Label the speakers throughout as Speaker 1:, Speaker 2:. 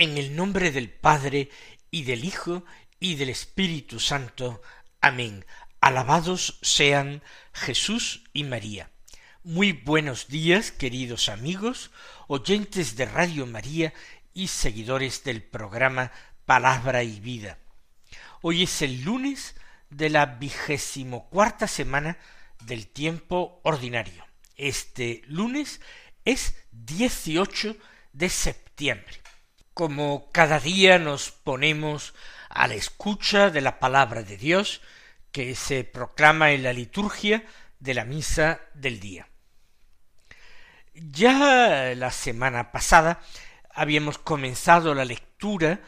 Speaker 1: En el nombre del Padre y del Hijo y del Espíritu Santo. Amén. Alabados sean Jesús y María. Muy buenos días, queridos amigos, oyentes de Radio María y seguidores del programa Palabra y Vida. Hoy es el lunes de la vigésimo cuarta semana del tiempo ordinario. Este lunes es 18 de septiembre como cada día nos ponemos a la escucha de la palabra de Dios que se proclama en la liturgia de la misa del día. Ya la semana pasada habíamos comenzado la lectura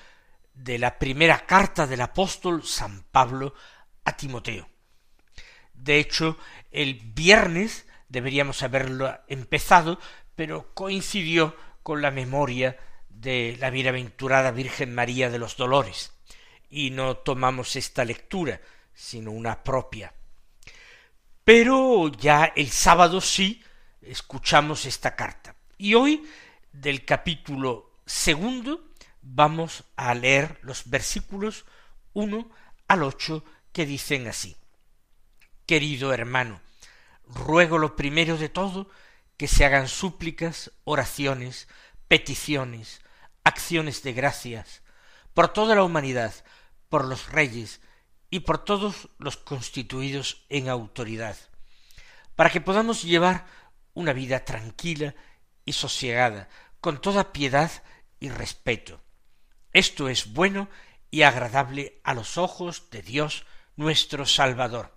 Speaker 1: de la primera carta del apóstol San Pablo a Timoteo. De hecho, el viernes deberíamos haberlo empezado, pero coincidió con la memoria de la bienaventurada Virgen María de los Dolores, y no tomamos esta lectura, sino una propia. Pero ya el sábado sí escuchamos esta carta. Y hoy, del capítulo segundo, vamos a leer los versículos uno al ocho que dicen así. Querido hermano, ruego lo primero de todo que se hagan súplicas, oraciones, peticiones, acciones de gracias por toda la humanidad, por los reyes y por todos los constituidos en autoridad, para que podamos llevar una vida tranquila y sosiegada, con toda piedad y respeto. Esto es bueno y agradable a los ojos de Dios nuestro Salvador,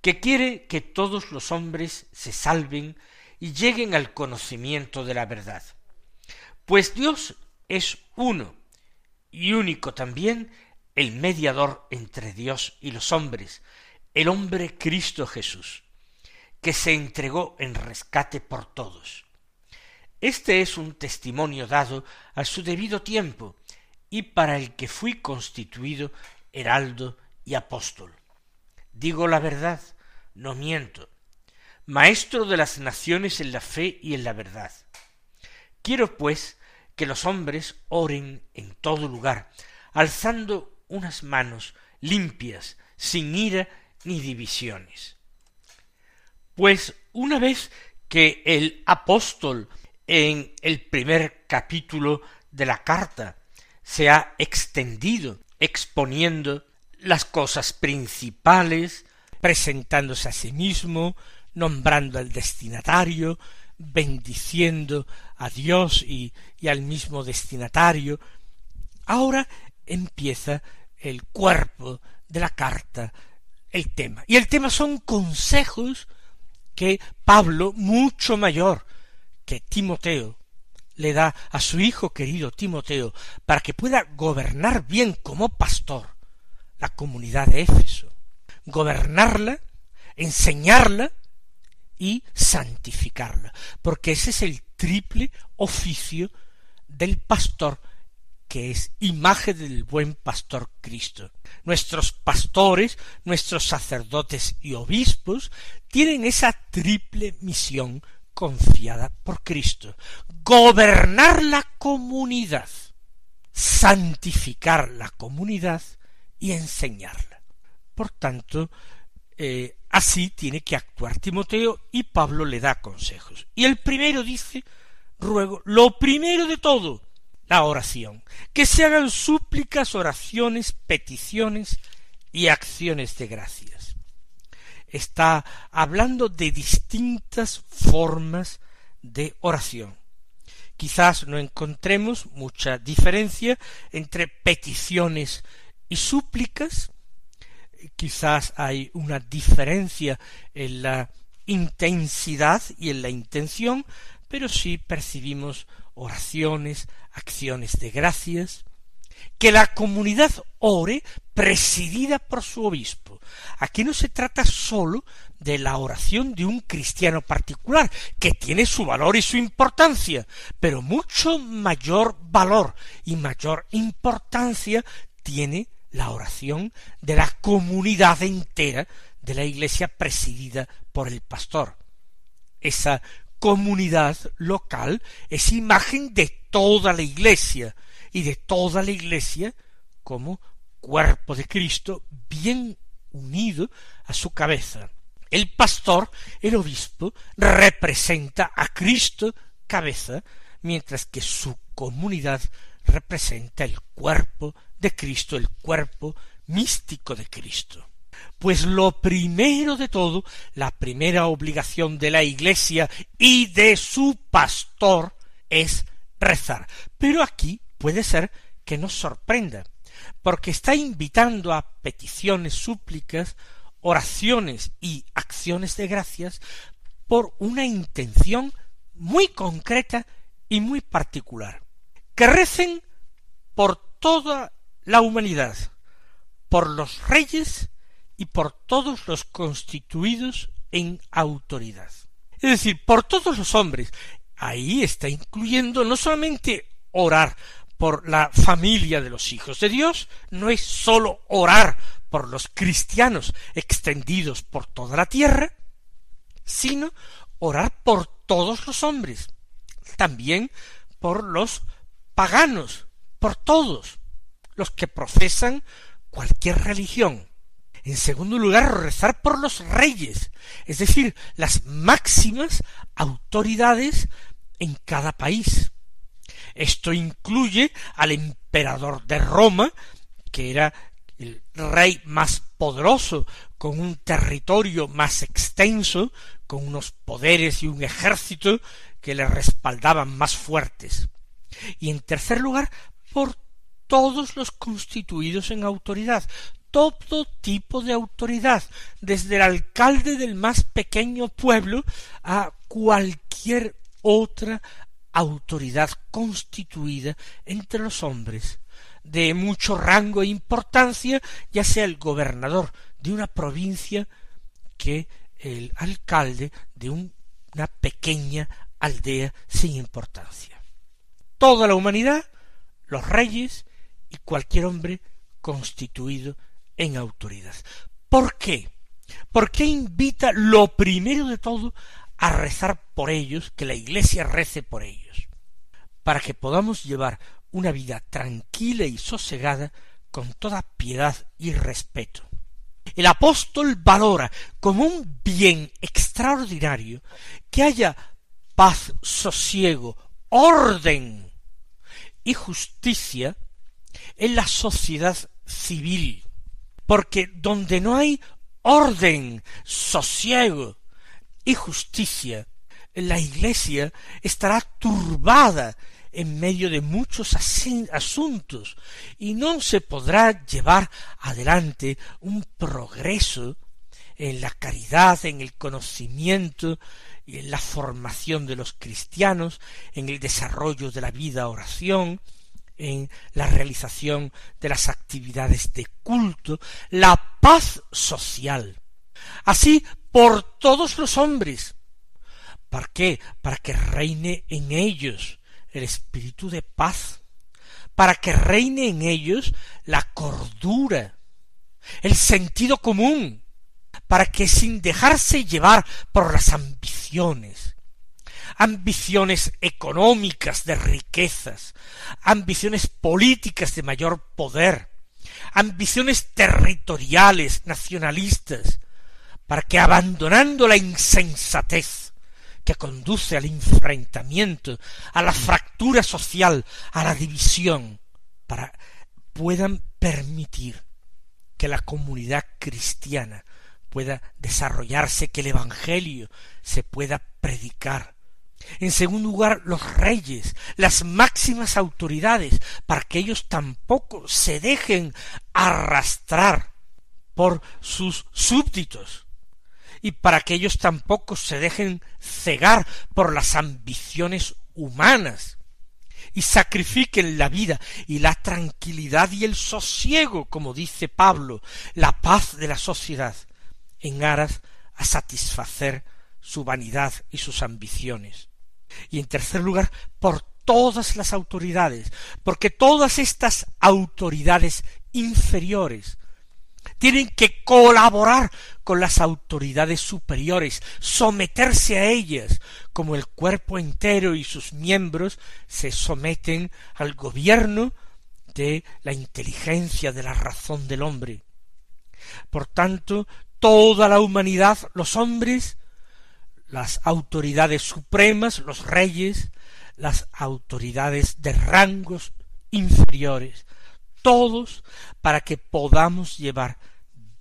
Speaker 1: que quiere que todos los hombres se salven y lleguen al conocimiento de la verdad. Pues Dios es uno y único también el mediador entre Dios y los hombres, el hombre Cristo Jesús, que se entregó en rescate por todos. Este es un testimonio dado a su debido tiempo y para el que fui constituido heraldo y apóstol. Digo la verdad, no miento, maestro de las naciones en la fe y en la verdad. Quiero, pues, que los hombres oren en todo lugar, alzando unas manos limpias, sin ira ni divisiones. Pues una vez que el apóstol en el primer capítulo de la carta se ha extendido exponiendo las cosas principales, presentándose a sí mismo, nombrando al destinatario, bendiciendo a Dios y, al mismo destinatario. Ahora empieza el cuerpo de la carta, el tema. Y el tema son consejos que Pablo, mucho mayor que Timoteo, le da a su hijo querido Timoteo para que pueda gobernar bien como pastor la comunidad de Éfeso, gobernarla, enseñarla y santificarla, porque ese es el triple oficio del pastor que es imagen del buen pastor Cristo. Nuestros pastores, nuestros sacerdotes y obispos tienen esa triple misión confiada por Cristo. Gobernar la comunidad, santificar la comunidad y enseñarla. Por tanto, eh, así tiene que actuar Timoteo y Pablo le da consejos. Y el primero dice, ruego, lo primero de todo, la oración, que se hagan súplicas, oraciones, peticiones y acciones de gracias. Está hablando de distintas formas de oración. Quizás no encontremos mucha diferencia entre peticiones y súplicas, quizás hay una diferencia en la intensidad y en la intención, pero sí percibimos oraciones, acciones de gracias, que la comunidad ore presidida por su obispo. Aquí no se trata sólo de la oración de un cristiano particular, que tiene su valor y su importancia, pero mucho mayor valor y mayor importancia tiene la oración de la comunidad entera de la iglesia presidida por el pastor. Esa comunidad local es imagen de toda la iglesia y de toda la iglesia como cuerpo de Cristo bien unido a su cabeza. El pastor, el obispo, representa a Cristo cabeza, mientras que su comunidad representa el cuerpo de Cristo, el cuerpo místico de Cristo. Pues lo primero de todo, la primera obligación de la Iglesia y de su pastor es rezar. Pero aquí puede ser que nos sorprenda, porque está invitando a peticiones, súplicas, oraciones y acciones de gracias por una intención muy concreta y muy particular. Que recen por toda la humanidad, por los reyes y por todos los constituidos en autoridad. Es decir, por todos los hombres. Ahí está incluyendo no solamente orar por la familia de los hijos de Dios, no es sólo orar por los cristianos extendidos por toda la tierra, sino orar por todos los hombres, también por los paganos, por todos los que profesan cualquier religión. En segundo lugar, rezar por los reyes, es decir, las máximas autoridades en cada país. Esto incluye al emperador de Roma, que era el rey más poderoso, con un territorio más extenso, con unos poderes y un ejército que le respaldaban más fuertes. Y en tercer lugar, por todos los constituidos en autoridad, todo tipo de autoridad, desde el alcalde del más pequeño pueblo a cualquier otra autoridad constituida entre los hombres, de mucho rango e importancia, ya sea el gobernador de una provincia que el alcalde de una pequeña aldea sin importancia. Toda la humanidad, los reyes y cualquier hombre constituido en autoridad. ¿Por qué? ¿Por qué invita lo primero de todo a rezar por ellos, que la Iglesia rece por ellos, para que podamos llevar una vida tranquila y sosegada con toda piedad y respeto. El apóstol valora como un bien extraordinario que haya paz, sosiego, orden y justicia en la sociedad civil, porque donde no hay orden, sosiego y justicia, la Iglesia estará turbada en medio de muchos asuntos y no se podrá llevar adelante un progreso en la caridad, en el conocimiento y en la formación de los cristianos, en el desarrollo de la vida oración, en la realización de las actividades de culto, la paz social. Así por todos los hombres. ¿Para qué? Para que reine en ellos el espíritu de paz, para que reine en ellos la cordura, el sentido común, para que sin dejarse llevar por las ambiciones, ambiciones económicas de riquezas, ambiciones políticas de mayor poder, ambiciones territoriales, nacionalistas, para que abandonando la insensatez que conduce al enfrentamiento, a la fractura social, a la división, para puedan permitir que la comunidad cristiana pueda desarrollarse, que el Evangelio se pueda predicar. En segundo lugar, los reyes, las máximas autoridades, para que ellos tampoco se dejen arrastrar por sus súbditos, y para que ellos tampoco se dejen cegar por las ambiciones humanas y sacrifiquen la vida y la tranquilidad y el sosiego, como dice Pablo, la paz de la sociedad, en aras a satisfacer su vanidad y sus ambiciones. Y en tercer lugar, por todas las autoridades, porque todas estas autoridades inferiores tienen que colaborar con las autoridades superiores, someterse a ellas, como el cuerpo entero y sus miembros se someten al gobierno de la inteligencia, de la razón del hombre. Por tanto, toda la humanidad, los hombres, las autoridades supremas, los reyes, las autoridades de rangos inferiores, todos para que podamos llevar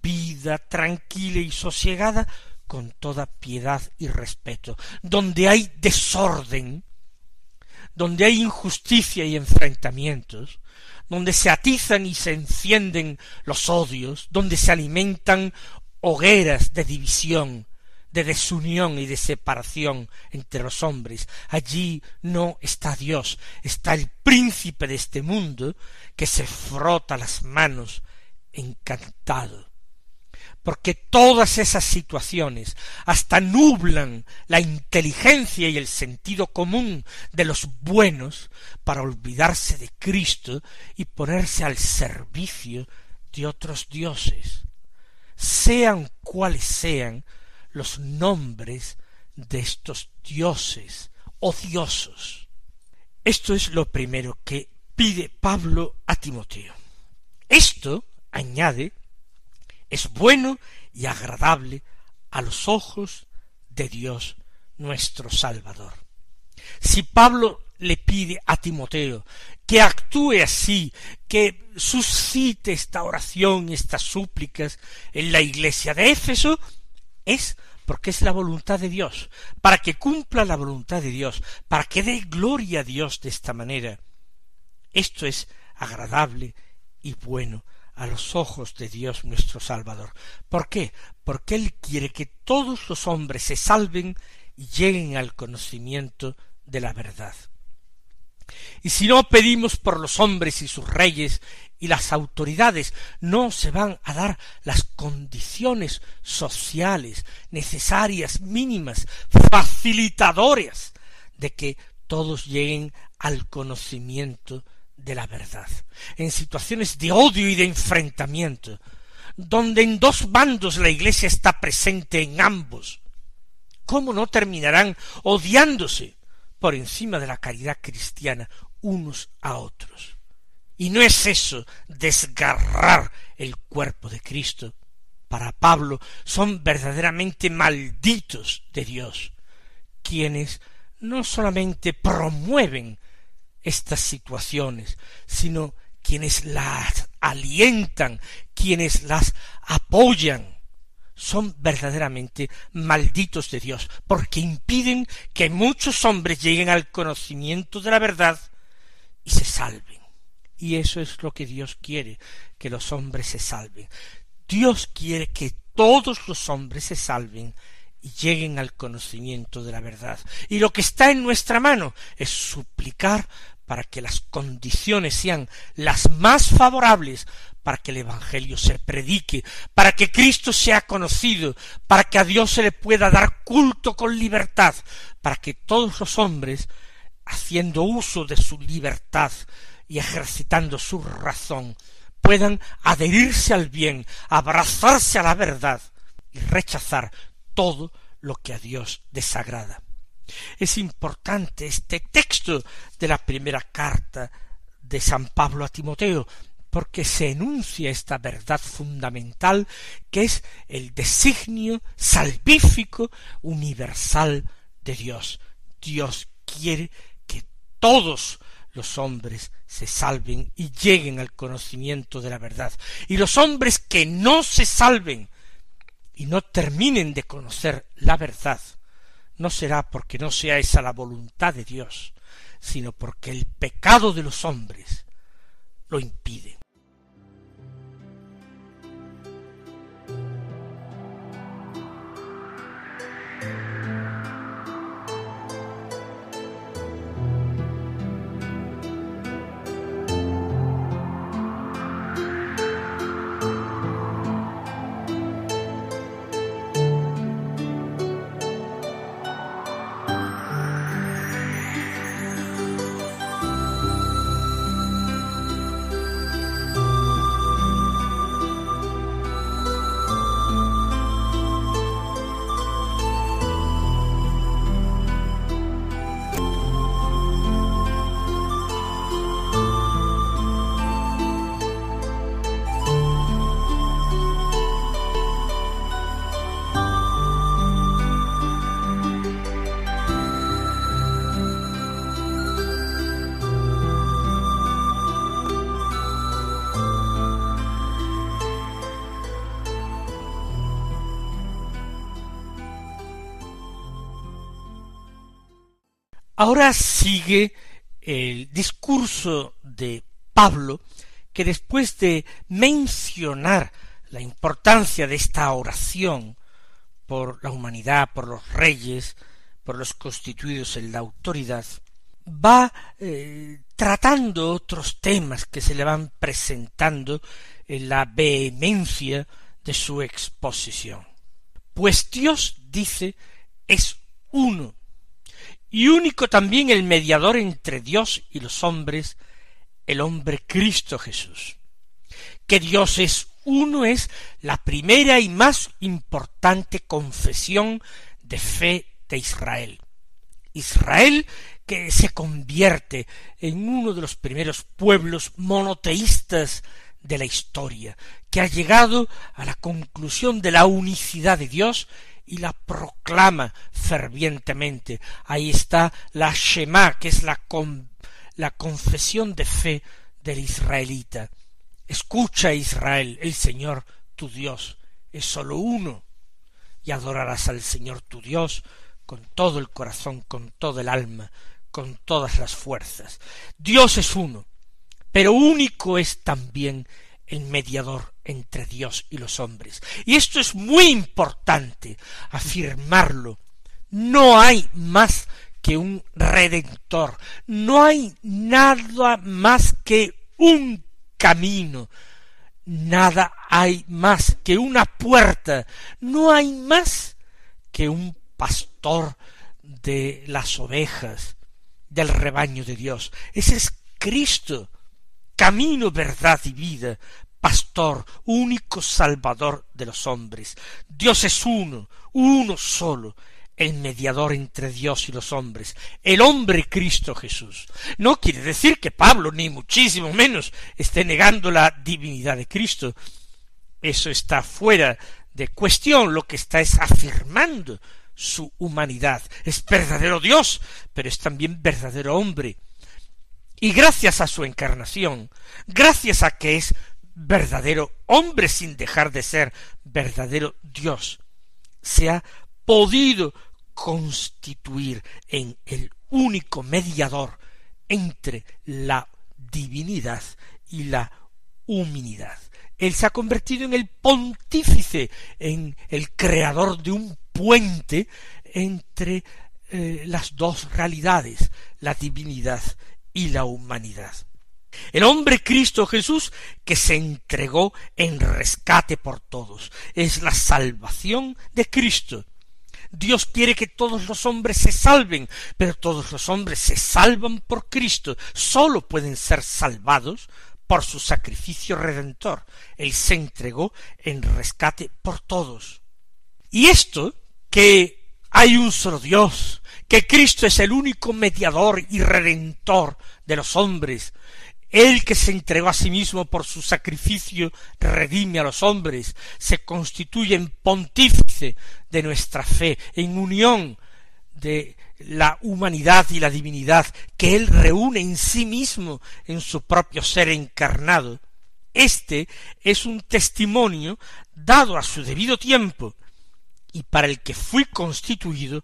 Speaker 1: vida tranquila y sosiegada con toda piedad y respeto. Donde hay desorden, donde hay injusticia y enfrentamientos, donde se atizan y se encienden los odios, donde se alimentan hogueras de división, de desunión y de separación entre los hombres. Allí no está Dios, está el príncipe de este mundo que se frota las manos encantado. Porque todas esas situaciones hasta nublan la inteligencia y el sentido común de los buenos para olvidarse de Cristo y ponerse al servicio de otros dioses. Sean cuales sean los nombres de estos dioses odiosos. Esto es lo primero que pide Pablo a Timoteo. Esto, añade, es bueno y agradable a los ojos de Dios nuestro Salvador. Si Pablo le pide a Timoteo que actúe así, que suscite esta oración, estas súplicas en la iglesia de Éfeso, es porque es la voluntad de Dios, para que cumpla la voluntad de Dios, para que dé gloria a Dios de esta manera. Esto es agradable y bueno a los ojos de Dios nuestro Salvador. ¿Por qué? Porque Él quiere que todos los hombres se salven y lleguen al conocimiento de la verdad. Y si no pedimos por los hombres y sus reyes y las autoridades, no se van a dar las condiciones sociales necesarias, mínimas, facilitadoras de que todos lleguen al conocimiento de la verdad. En situaciones de odio y de enfrentamiento, donde en dos bandos la Iglesia está presente en ambos, ¿cómo no terminarán odiándose por encima de la caridad cristiana unos a otros. Y no es eso desgarrar el cuerpo de Cristo. Para Pablo son verdaderamente malditos de Dios, quienes no solamente promueven estas situaciones, sino quienes las alientan, quienes las apoyan, son verdaderamente malditos de Dios, porque impiden que muchos hombres lleguen al conocimiento de la verdad y se salven. Y eso es lo que Dios quiere, que los hombres se salven. Dios quiere que todos los hombres se salven y lleguen al conocimiento de la verdad. Y lo que está en nuestra mano es suplicar para que las condiciones sean las más favorables para que el Evangelio se predique, para que Cristo sea conocido, para que a Dios se le pueda dar culto con libertad, para que todos los hombres, haciendo uso de su libertad y ejercitando su razón, puedan adherirse al bien, abrazarse a la verdad y rechazar todo lo que a Dios desagrada. Es importante este texto de la primera carta de San Pablo a Timoteo, porque se enuncia esta verdad fundamental que es el designio salvífico universal de Dios. Dios quiere que todos los hombres se salven y lleguen al conocimiento de la verdad. Y los hombres que no se salven y no terminen de conocer la verdad, no será porque no sea esa la voluntad de Dios, sino porque el pecado de los hombres lo impide. Ahora sigue el discurso de Pablo, que después de mencionar la importancia de esta oración por la humanidad, por los reyes, por los constituidos en la autoridad, va eh, tratando otros temas que se le van presentando en la vehemencia de su exposición. Pues Dios dice es uno, y único también el mediador entre Dios y los hombres, el hombre Cristo Jesús. Que Dios es uno es la primera y más importante confesión de fe de Israel. Israel que se convierte en uno de los primeros pueblos monoteístas de la historia, que ha llegado a la conclusión de la unicidad de Dios y la proclama fervientemente. Ahí está la Shema, que es la, la confesión de fe del israelita. Escucha Israel, el Señor tu Dios es sólo uno, y adorarás al Señor tu Dios con todo el corazón, con todo el alma, con todas las fuerzas. Dios es uno, pero único es también el mediador entre Dios y los hombres. Y esto es muy importante afirmarlo. No hay más que un redentor, no hay nada más que un camino, nada hay más que una puerta, no hay más que un pastor de las ovejas, del rebaño de Dios. Ese es Cristo, camino, verdad y vida, pastor, único salvador de los hombres. Dios es uno, uno solo, el mediador entre Dios y los hombres, el hombre Cristo Jesús. No quiere decir que Pablo, ni muchísimo menos, esté negando la divinidad de Cristo. Eso está fuera de cuestión, lo que está es afirmando su humanidad. Es verdadero Dios, pero es también verdadero hombre. Y gracias a su encarnación, gracias a que es verdadero hombre sin dejar de ser verdadero Dios, se ha podido constituir en el único mediador entre la divinidad y la humanidad. Él se ha convertido en el pontífice, en el creador de un puente entre eh, las dos realidades, la divinidad y la humanidad. El hombre Cristo Jesús que se entregó en rescate por todos. Es la salvación de Cristo. Dios quiere que todos los hombres se salven, pero todos los hombres se salvan por Cristo. Sólo pueden ser salvados por su sacrificio redentor. Él se entregó en rescate por todos. Y esto, que hay un solo Dios, que Cristo es el único mediador y redentor de los hombres, él que se entregó a sí mismo por su sacrificio redime a los hombres, se constituye en pontífice de nuestra fe, en unión de la humanidad y la divinidad que Él reúne en sí mismo en su propio ser encarnado. Este es un testimonio dado a su debido tiempo y para el que fui constituido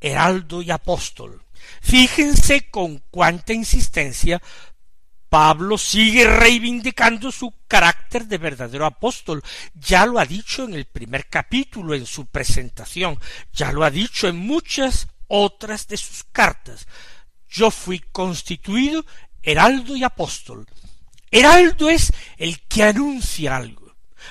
Speaker 1: heraldo y apóstol. Fíjense con cuánta insistencia Pablo sigue reivindicando su carácter de verdadero apóstol. Ya lo ha dicho en el primer capítulo, en su presentación, ya lo ha dicho en muchas otras de sus cartas. Yo fui constituido heraldo y apóstol. Heraldo es el que anuncia algo.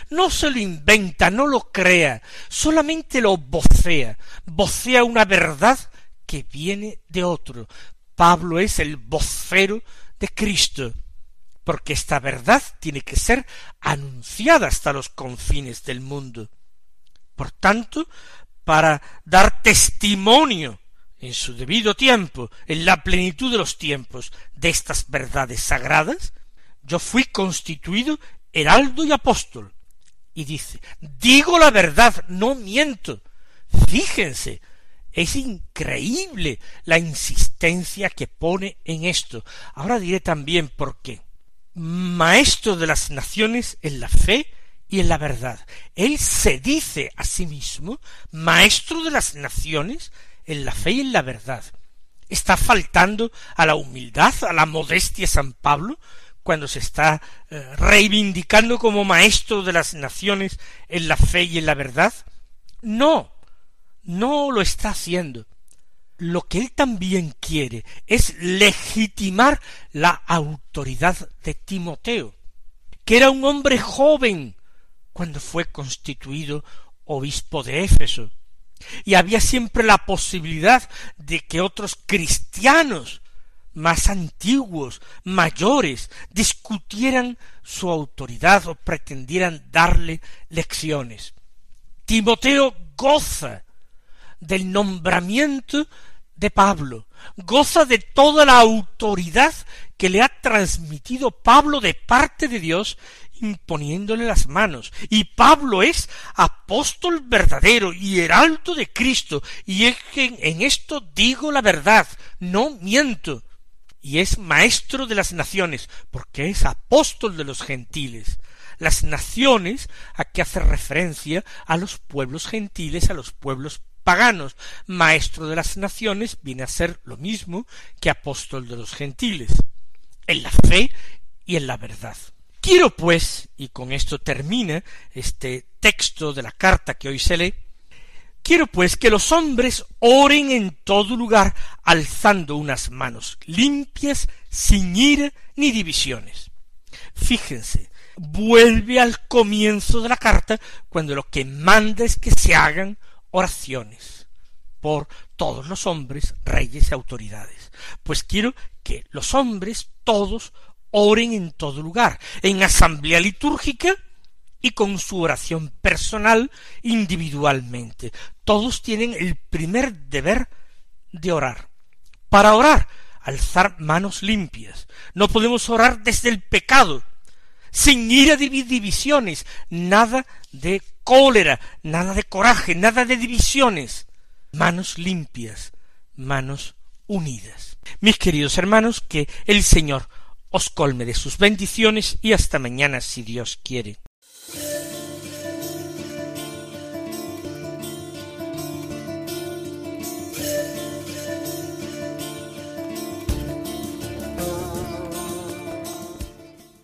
Speaker 1: No se lo inventa, no lo crea, solamente lo vocea, vocea una verdad que viene de otro. Pablo es el vocero de Cristo, porque esta verdad tiene que ser anunciada hasta los confines del mundo. Por tanto, para dar testimonio en su debido tiempo, en la plenitud de los tiempos, de estas verdades sagradas, yo fui constituido heraldo y apóstol. Y dice, digo la verdad, no miento. Fíjense, es increíble la insistencia que pone en esto. Ahora diré también por qué. Maestro de las naciones en la fe y en la verdad. Él se dice a sí mismo maestro de las naciones en la fe y en la verdad. está faltando a la humildad, a la modestia San Pablo, cuando se está eh, reivindicando como maestro de las naciones en la fe y en la verdad? No, no lo está haciendo. Lo que él también quiere es legitimar la autoridad de Timoteo, que era un hombre joven cuando fue constituido obispo de Éfeso, y había siempre la posibilidad de que otros cristianos más antiguos, mayores, discutieran su autoridad o pretendieran darle lecciones. Timoteo goza del nombramiento de Pablo, goza de toda la autoridad que le ha transmitido Pablo de parte de Dios imponiéndole las manos. Y Pablo es apóstol verdadero y heraldo de Cristo, y es que en esto digo la verdad, no miento. Y es maestro de las naciones, porque es apóstol de los gentiles. Las naciones a que hace referencia a los pueblos gentiles, a los pueblos paganos. Maestro de las naciones viene a ser lo mismo que apóstol de los gentiles, en la fe y en la verdad. Quiero pues, y con esto termina este texto de la carta que hoy se lee, quiero pues que los hombres oren en todo lugar alzando unas manos limpias, sin ira ni divisiones. Fíjense, vuelve al comienzo de la carta cuando lo que manda es que se hagan oraciones por todos los hombres, reyes y autoridades. Pues quiero que los hombres todos oren en todo lugar, en asamblea litúrgica y con su oración personal individualmente. Todos tienen el primer deber de orar. Para orar, alzar manos limpias. No podemos orar desde el pecado, sin ir a divisiones, nada de cólera, nada de coraje, nada de divisiones. Manos limpias, manos unidas. Mis queridos hermanos, que el Señor os colme de sus bendiciones y hasta mañana si Dios quiere.